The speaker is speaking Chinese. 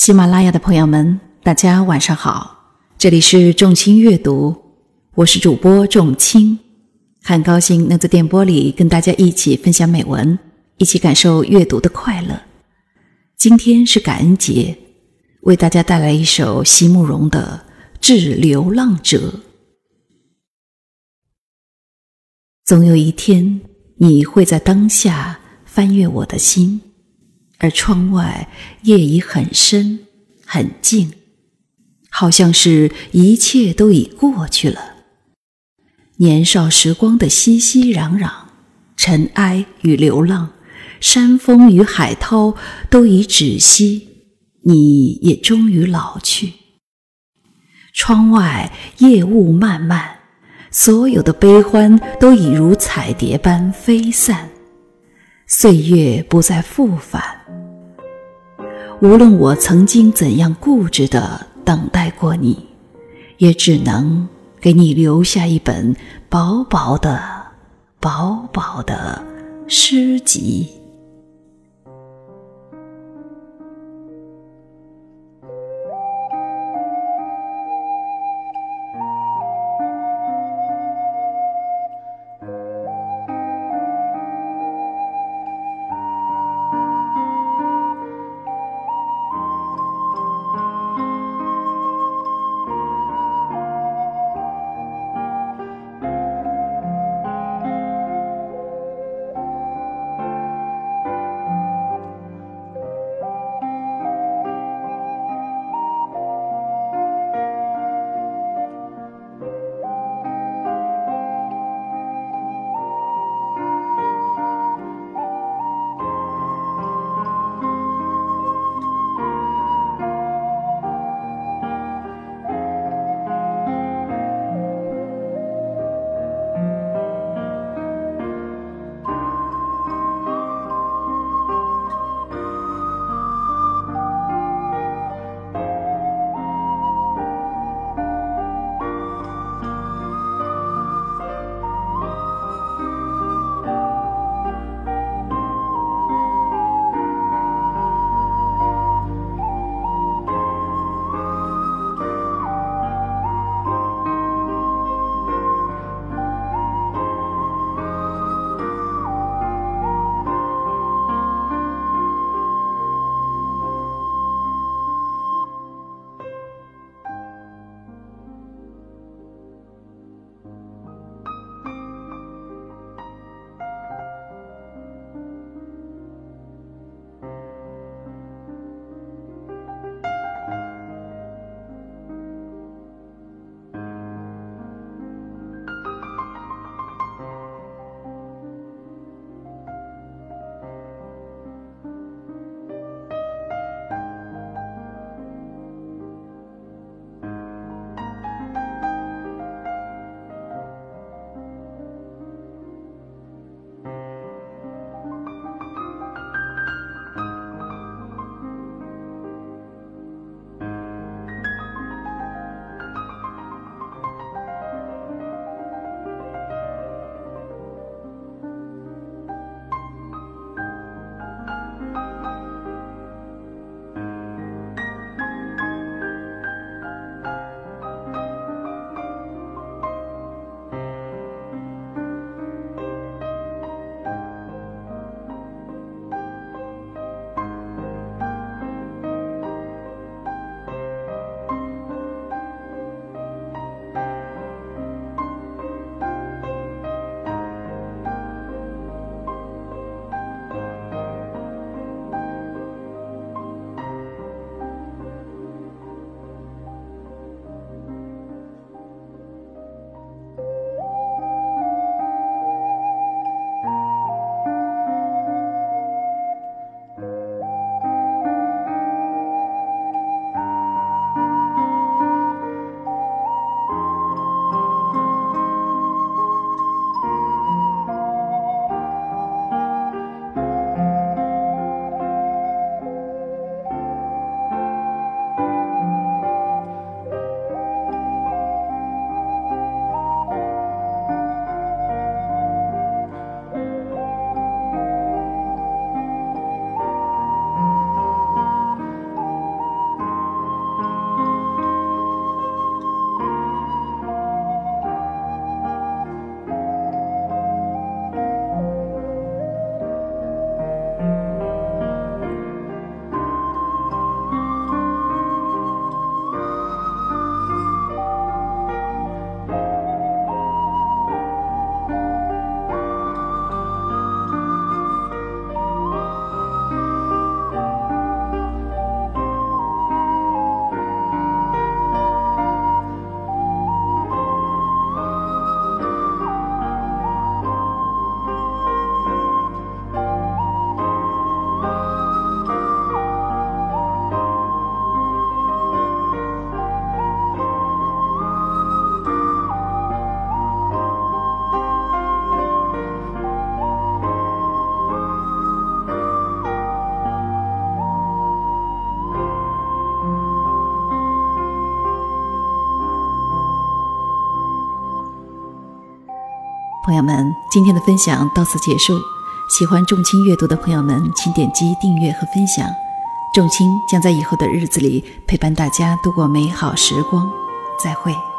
喜马拉雅的朋友们，大家晚上好，这里是众卿阅读，我是主播众卿，很高兴能在电波里跟大家一起分享美文，一起感受阅读的快乐。今天是感恩节，为大家带来一首席慕容的《致流浪者》。总有一天，你会在当下翻阅我的心。而窗外夜已很深很静，好像是一切都已过去了。年少时光的熙熙攘攘、尘埃与流浪、山峰与海涛都已止息，你也终于老去。窗外夜雾漫漫，所有的悲欢都已如彩蝶般飞散，岁月不再复返。无论我曾经怎样固执的等待过你，也只能给你留下一本薄薄的、薄薄的诗集。朋友们，今天的分享到此结束。喜欢重青阅读的朋友们，请点击订阅和分享。重青将在以后的日子里陪伴大家度过美好时光。再会。